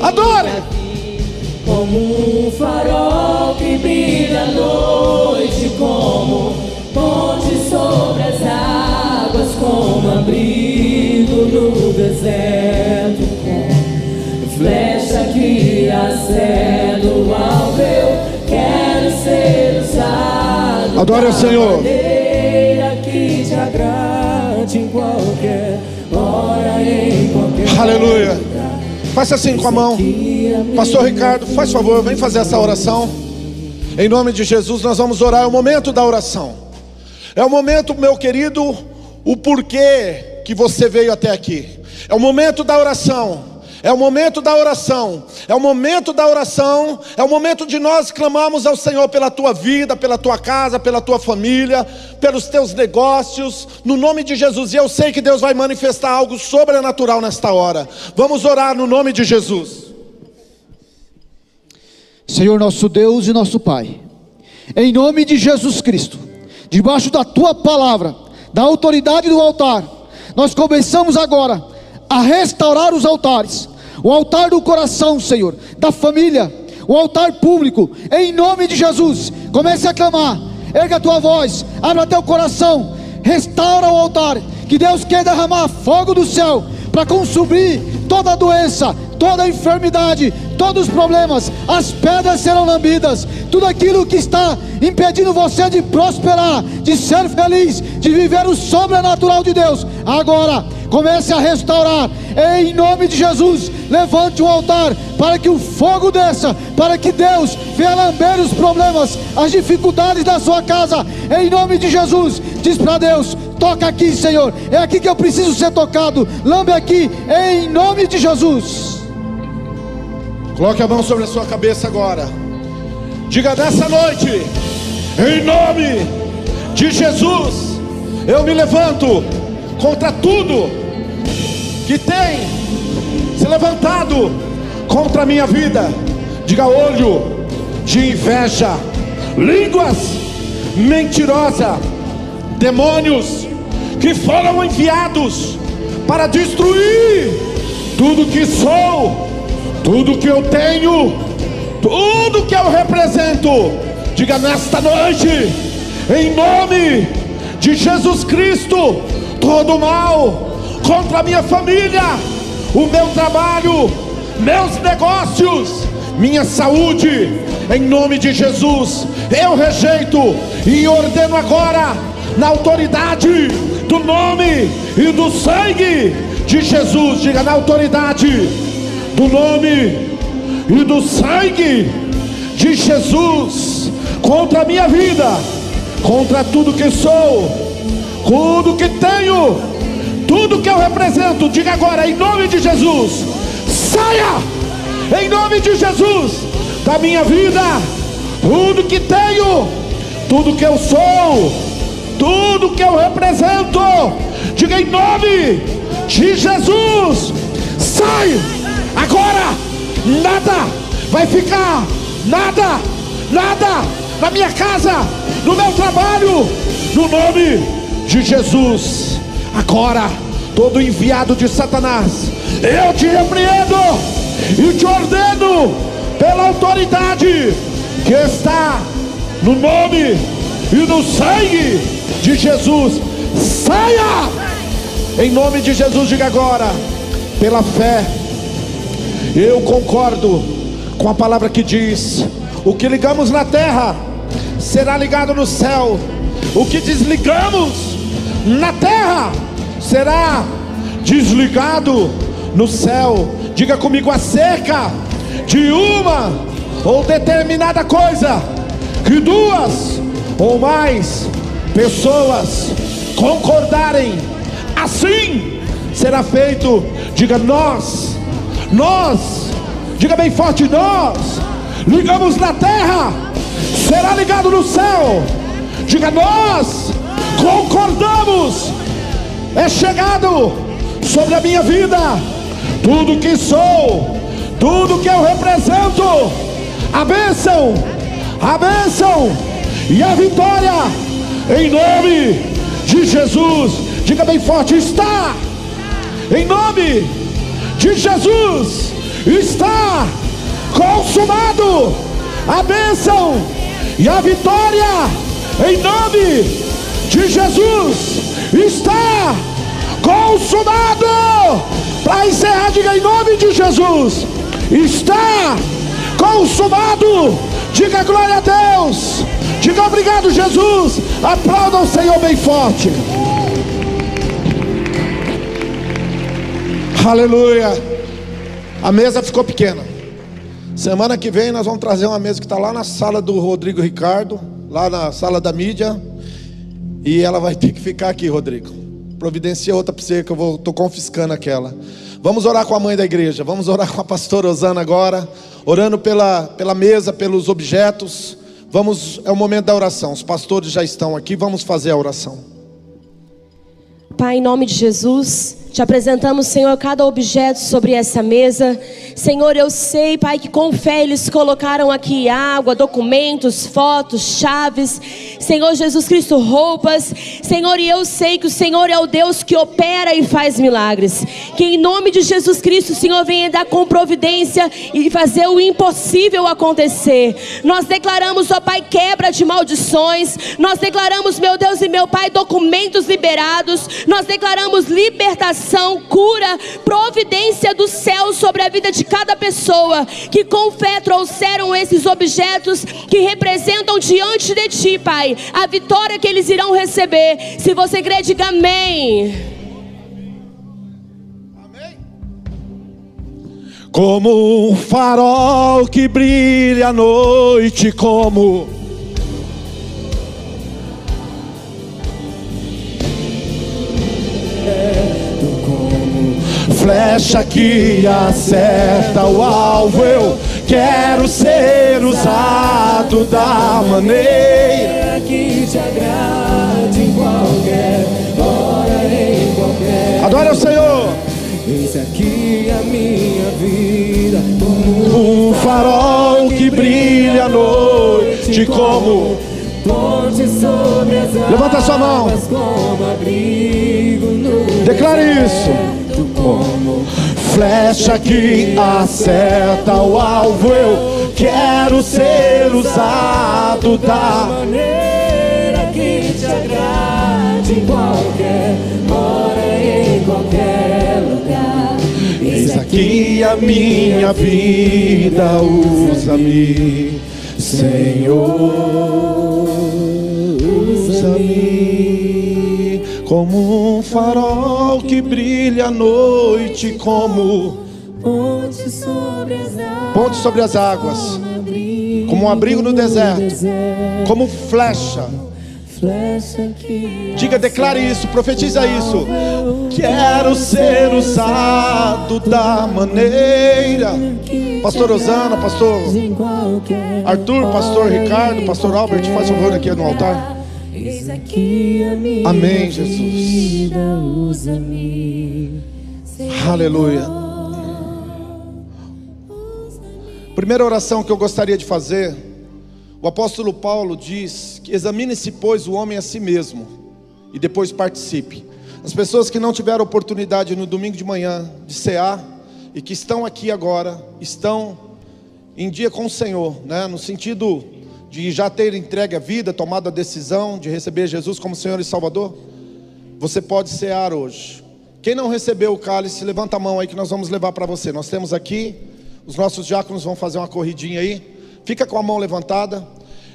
Adore. Como um farol que brilha à noite, como ponte sobre as águas, como abrigo no deserto, como flecha que acendo ao eu quero ser usado. Adore ao Senhor. Que te em qualquer hora, em qualquer Aleluia. Faça assim com a mão. Pastor Ricardo, faz favor, vem fazer essa oração. Em nome de Jesus, nós vamos orar. É o momento da oração. É o momento, meu querido, o porquê que você veio até aqui. É o momento da oração. É o momento da oração. É o momento da oração. É o momento de nós clamarmos ao Senhor pela tua vida, pela tua casa, pela tua família, pelos teus negócios, no nome de Jesus. E eu sei que Deus vai manifestar algo sobrenatural nesta hora. Vamos orar no nome de Jesus. Senhor nosso Deus e nosso Pai, em nome de Jesus Cristo, debaixo da tua palavra, da autoridade do altar, nós começamos agora a restaurar os altares, o altar do coração, Senhor, da família, o altar público, em nome de Jesus. Comece a clamar, erga a tua voz, abra teu coração, restaura o altar, que Deus quer derramar fogo do céu para consumir toda doença, toda enfermidade, todos os problemas, as pedras serão lambidas, tudo aquilo que está impedindo você de prosperar, de ser feliz, de viver o sobrenatural de Deus, agora comece a restaurar, em nome de Jesus. Levante um altar para que o fogo desça, para que Deus venha lamber os problemas, as dificuldades da sua casa, em nome de Jesus. Diz para Deus: toca aqui, Senhor, é aqui que eu preciso ser tocado, lambe aqui, em nome de Jesus. Coloque a mão sobre a sua cabeça agora. Diga nessa noite, em nome de Jesus, eu me levanto contra tudo que tem se levantado contra a minha vida. Diga olho de inveja, línguas mentirosas, demônios que foram enviados para destruir tudo que sou, tudo que eu tenho, tudo que eu represento. Diga nesta noite, em nome de Jesus Cristo, todo mal contra a minha família, o meu trabalho, meus negócios, minha saúde, em nome de Jesus, eu rejeito e ordeno agora, na autoridade do nome e do sangue de Jesus, diga na autoridade do nome e do sangue de Jesus, contra a minha vida, contra tudo que sou, tudo que tenho, tudo que eu represento, diga agora, em nome de Jesus, saia, em nome de Jesus, da minha vida, tudo que tenho, tudo que eu sou, tudo que eu represento, diga em nome de Jesus, sai, agora, nada vai ficar, nada, nada, na minha casa, no meu trabalho, no nome de Jesus. Agora, todo enviado de Satanás, eu te repreendo e te ordeno pela autoridade que está no nome e no sangue de Jesus. Saia! Em nome de Jesus, diga agora, pela fé, eu concordo com a palavra que diz: o que ligamos na terra será ligado no céu, o que desligamos na terra será desligado no céu. Diga comigo acerca de uma ou determinada coisa que duas ou mais pessoas concordarem, assim será feito. Diga nós, nós, diga bem forte, nós ligamos na terra, será ligado no céu. Diga nós concordamos é chegado sobre a minha vida, tudo que sou, tudo que eu represento, a bênção, a bênção e a vitória, em nome de Jesus, diga bem forte: está, em nome de Jesus, está consumado a bênção e a vitória, em nome de Jesus está consumado. Para encerrar, diga em nome de Jesus: está consumado. Diga glória a Deus. Diga obrigado, Jesus. Aplauda o Senhor bem forte. Aleluia. A mesa ficou pequena. Semana que vem nós vamos trazer uma mesa que está lá na sala do Rodrigo Ricardo, lá na sala da mídia. E ela vai ter que ficar aqui, Rodrigo. Providencia outra para você que eu tô confiscando aquela. Vamos orar com a mãe da igreja. Vamos orar com a pastora Osana agora, orando pela, pela mesa, pelos objetos. Vamos, é o momento da oração. Os pastores já estão aqui. Vamos fazer a oração. Pai, em nome de Jesus, te apresentamos, Senhor, cada objeto sobre essa mesa. Senhor, eu sei, Pai, que com fé eles colocaram aqui água, documentos, fotos, chaves. Senhor Jesus Cristo, roupas. Senhor, e eu sei que o Senhor é o Deus que opera e faz milagres. Que em nome de Jesus Cristo, o Senhor venha dar com providência e fazer o impossível acontecer. Nós declaramos, ó Pai, quebra de maldições. Nós declaramos, meu Deus e meu Pai, documentos liberados. Nós declaramos libertação cura, providência do céu sobre a vida de cada pessoa que com fé trouxeram esses objetos que representam diante de ti, Pai, a vitória que eles irão receber. Se você crê, diga amém. Como um farol que brilha à noite, como flecha que acerta o alvo. Eu quero ser usado da maneira que te agrade em qualquer hora, em qualquer. Adore o Senhor. Eis aqui a minha vida, Um farol que brilha à noite, como ponte sobre as. Levanta sua mão. Declare isso. Como Flecha que acerta o alvo, eu quero ser usado da maneira que te agrade em qualquer hora, em qualquer lugar. Eis aqui a minha vida, usa-me, Senhor, usa-me como um farol que brilha à noite, como Ponte sobre as águas. ponte sobre as águas, como um abrigo no deserto, como flecha. Diga, declare isso, profetiza isso. Quero ser usado da maneira. Pastor Osana, pastor Arthur, pastor Ricardo, pastor Albert, faz favor aqui no altar. Eis aqui a minha Amém, Jesus. vida, usa-me. Aleluia. Primeira oração que eu gostaria de fazer. O apóstolo Paulo diz que examine-se, pois, o homem a si mesmo e depois participe. As pessoas que não tiveram oportunidade no domingo de manhã de cear e que estão aqui agora, estão em dia com o Senhor, né? no sentido de já ter entregue a vida, tomado a decisão de receber Jesus como Senhor e Salvador, você pode cear hoje. Quem não recebeu o cálice, levanta a mão aí que nós vamos levar para você. Nós temos aqui, os nossos diáconos vão fazer uma corridinha aí. Fica com a mão levantada.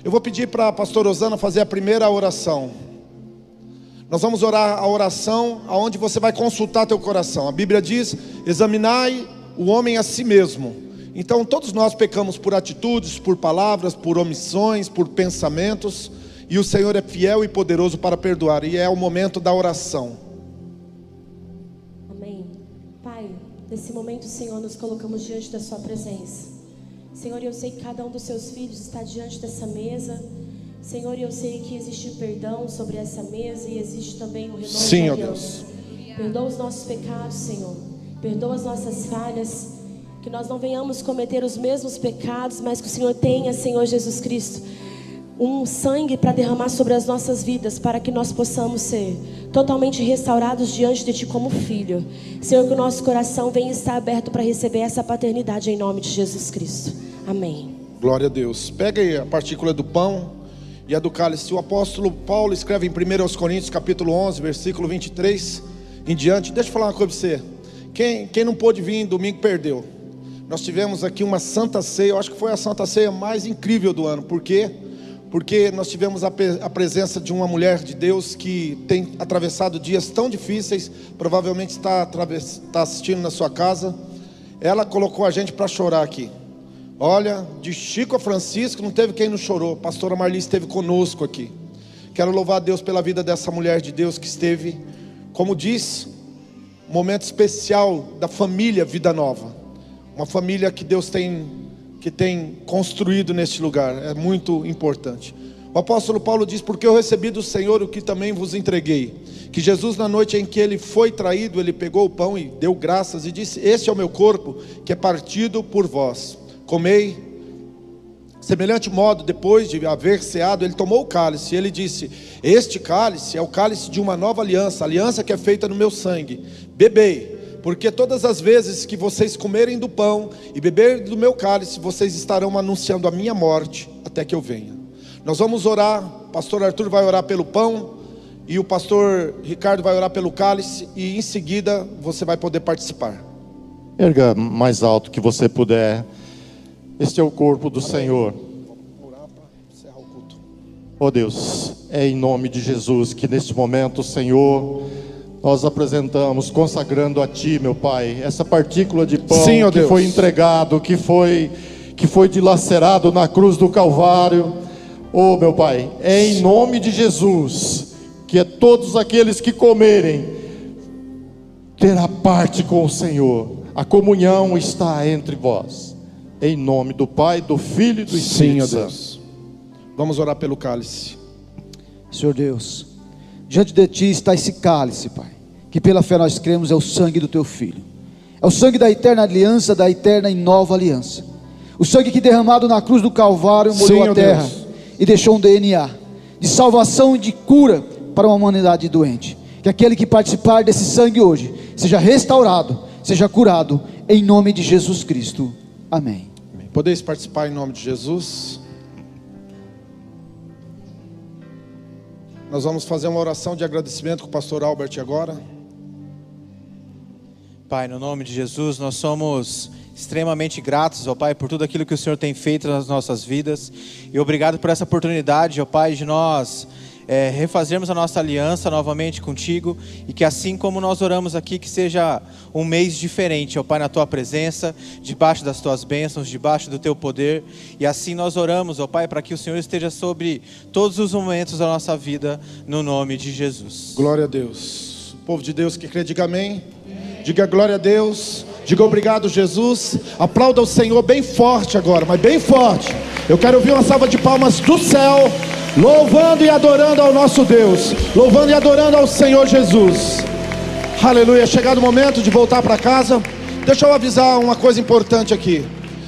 Eu vou pedir para a pastora Osana fazer a primeira oração. Nós vamos orar a oração aonde você vai consultar teu coração. A Bíblia diz: "Examinai o homem a si mesmo". Então todos nós pecamos por atitudes, por palavras, por omissões, por pensamentos, e o Senhor é fiel e poderoso para perdoar, e é o momento da oração. Amém. Pai, nesse momento, Senhor, nos colocamos diante da Sua presença. Senhor, eu sei que cada um dos seus filhos está diante dessa mesa. Senhor, eu sei que existe perdão sobre essa mesa e existe também o renovo Sim, de ó aliança. Perdoa os nossos pecados, Senhor. Perdoa as nossas falhas. Que nós não venhamos cometer os mesmos pecados, mas que o Senhor tenha, Senhor Jesus Cristo, um sangue para derramar sobre as nossas vidas, para que nós possamos ser totalmente restaurados diante de Ti como filho. Senhor, que o nosso coração venha estar aberto para receber essa paternidade em nome de Jesus Cristo. Amém. Glória a Deus. Pega aí a partícula do pão e a do cálice. O apóstolo Paulo escreve em 1 Coríntios, capítulo 11, versículo 23 em diante. Deixa eu falar uma coisa para você. Quem, quem não pôde vir domingo perdeu. Nós tivemos aqui uma santa ceia, eu acho que foi a santa ceia mais incrível do ano. Por quê? Porque nós tivemos a, a presença de uma mulher de Deus que tem atravessado dias tão difíceis, provavelmente está, está assistindo na sua casa. Ela colocou a gente para chorar aqui. Olha, de Chico a Francisco, não teve quem não chorou. A pastora Marli esteve conosco aqui. Quero louvar a Deus pela vida dessa mulher de Deus que esteve, como diz, momento especial da família Vida Nova. Uma família que Deus tem que tem construído neste lugar. É muito importante. O apóstolo Paulo diz: Porque eu recebi do Senhor o que também vos entreguei. Que Jesus, na noite em que ele foi traído, ele pegou o pão e deu graças e disse: Este é o meu corpo, que é partido por vós. Comei. Semelhante modo, depois de haver ceado, ele tomou o cálice e ele disse: Este cálice é o cálice de uma nova aliança, aliança que é feita no meu sangue. Bebei, porque todas as vezes que vocês comerem do pão e beberem do meu cálice, vocês estarão anunciando a minha morte até que eu venha. Nós vamos orar, o pastor Arthur vai orar pelo pão e o pastor Ricardo vai orar pelo cálice e em seguida você vai poder participar. Erga mais alto que você puder. Este é o corpo do Senhor. Oh Deus, é em nome de Jesus que neste momento, Senhor, nós apresentamos, consagrando a Ti, meu Pai, essa partícula de pão Sim, que Deus. foi entregado, que foi, que foi dilacerado na cruz do Calvário. Oh, meu Pai, é em nome de Jesus que é todos aqueles que comerem terá parte com o Senhor. A comunhão está entre vós. Em nome do Pai, do Filho e do Sim, Espírito ó Santo. Deus. Vamos orar pelo cálice. Senhor Deus, diante de Ti está esse cálice, Pai, que pela fé nós cremos é o sangue do Teu Filho, é o sangue da eterna aliança, da eterna e nova aliança, o sangue que derramado na cruz do Calvário molhou Sim, a terra Deus. e deixou um DNA de salvação e de cura para uma humanidade doente. Que aquele que participar desse sangue hoje seja restaurado, seja curado, em nome de Jesus Cristo. Amém. Podeis participar em nome de Jesus. Nós vamos fazer uma oração de agradecimento com o pastor Albert agora. Pai, no nome de Jesus, nós somos extremamente gratos, ó Pai, por tudo aquilo que o Senhor tem feito nas nossas vidas. E obrigado por essa oportunidade, ó Pai, de nós eh, refazermos a nossa aliança novamente contigo. E que assim como nós oramos aqui, que seja um mês diferente, ó Pai, na tua presença, debaixo das tuas bênçãos, debaixo do teu poder. E assim nós oramos, ó Pai, para que o Senhor esteja sobre todos os momentos da nossa vida, no nome de Jesus. Glória a Deus. O povo de Deus que crê, diga amém. Diga glória a Deus. Diga obrigado, Jesus. Aplauda o Senhor bem forte agora, mas bem forte. Eu quero ouvir uma salva de palmas do céu, louvando e adorando ao nosso Deus, louvando e adorando ao Senhor Jesus. Aleluia. Chegado o momento de voltar para casa. Deixa eu avisar uma coisa importante aqui.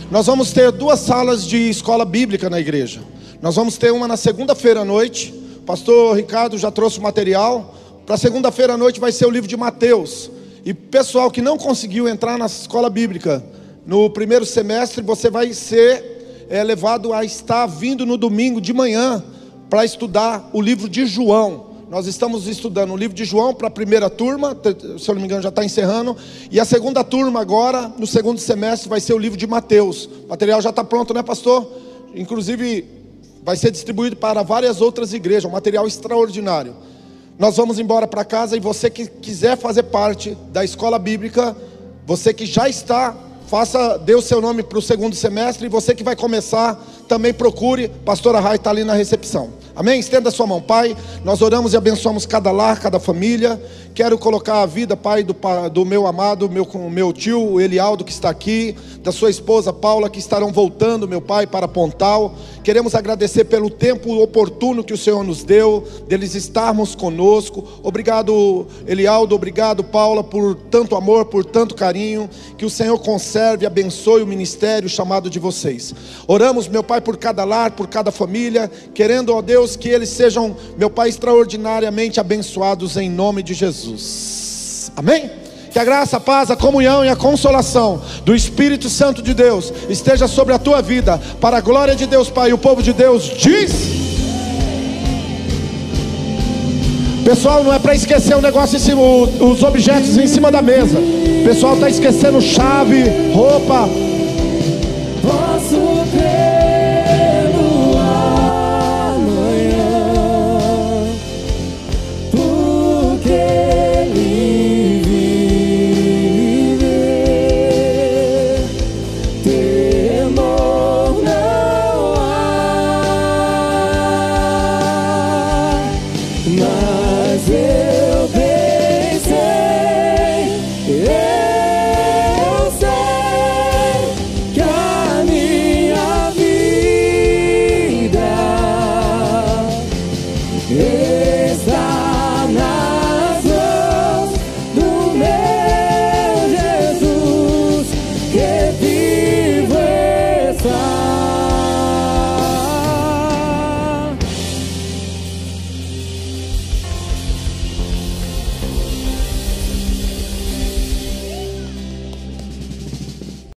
Nós vamos ter duas salas de escola bíblica na igreja. Nós vamos ter uma na segunda-feira à noite. Pastor Ricardo já trouxe o material. Para segunda-feira à noite vai ser o livro de Mateus. E pessoal que não conseguiu entrar na escola bíblica no primeiro semestre, você vai ser é, levado a estar vindo no domingo de manhã para estudar o livro de João. Nós estamos estudando o livro de João para a primeira turma, se eu não me engano já está encerrando, e a segunda turma agora, no segundo semestre, vai ser o livro de Mateus. O material já está pronto, né, pastor? Inclusive, vai ser distribuído para várias outras igrejas, um material extraordinário. Nós vamos embora para casa e você que quiser fazer parte da escola bíblica, você que já está, faça, dê o seu nome para o segundo semestre e você que vai começar, também procure, pastora Rai está ali na recepção. Amém? Estenda sua mão, Pai. Nós oramos e abençoamos cada lar, cada família. Quero colocar a vida, Pai, do, do meu amado, meu, meu tio, Elialdo, que está aqui, da sua esposa Paula, que estarão voltando, meu Pai, para Pontal. Queremos agradecer pelo tempo oportuno que o Senhor nos deu, deles estarmos conosco. Obrigado, Elialdo, obrigado, Paula, por tanto amor, por tanto carinho. Que o Senhor conserve e abençoe o ministério chamado de vocês. Oramos, meu Pai, por cada lar, por cada família, querendo, ó Deus, que eles sejam, meu Pai, extraordinariamente abençoados em nome de Jesus. Amém? Que a graça, a paz, a comunhão e a consolação do Espírito Santo de Deus esteja sobre a tua vida, para a glória de Deus, Pai. E o povo de Deus diz. Pessoal, não é para esquecer o negócio em cima, os objetos em cima da mesa. O pessoal está esquecendo chave, roupa,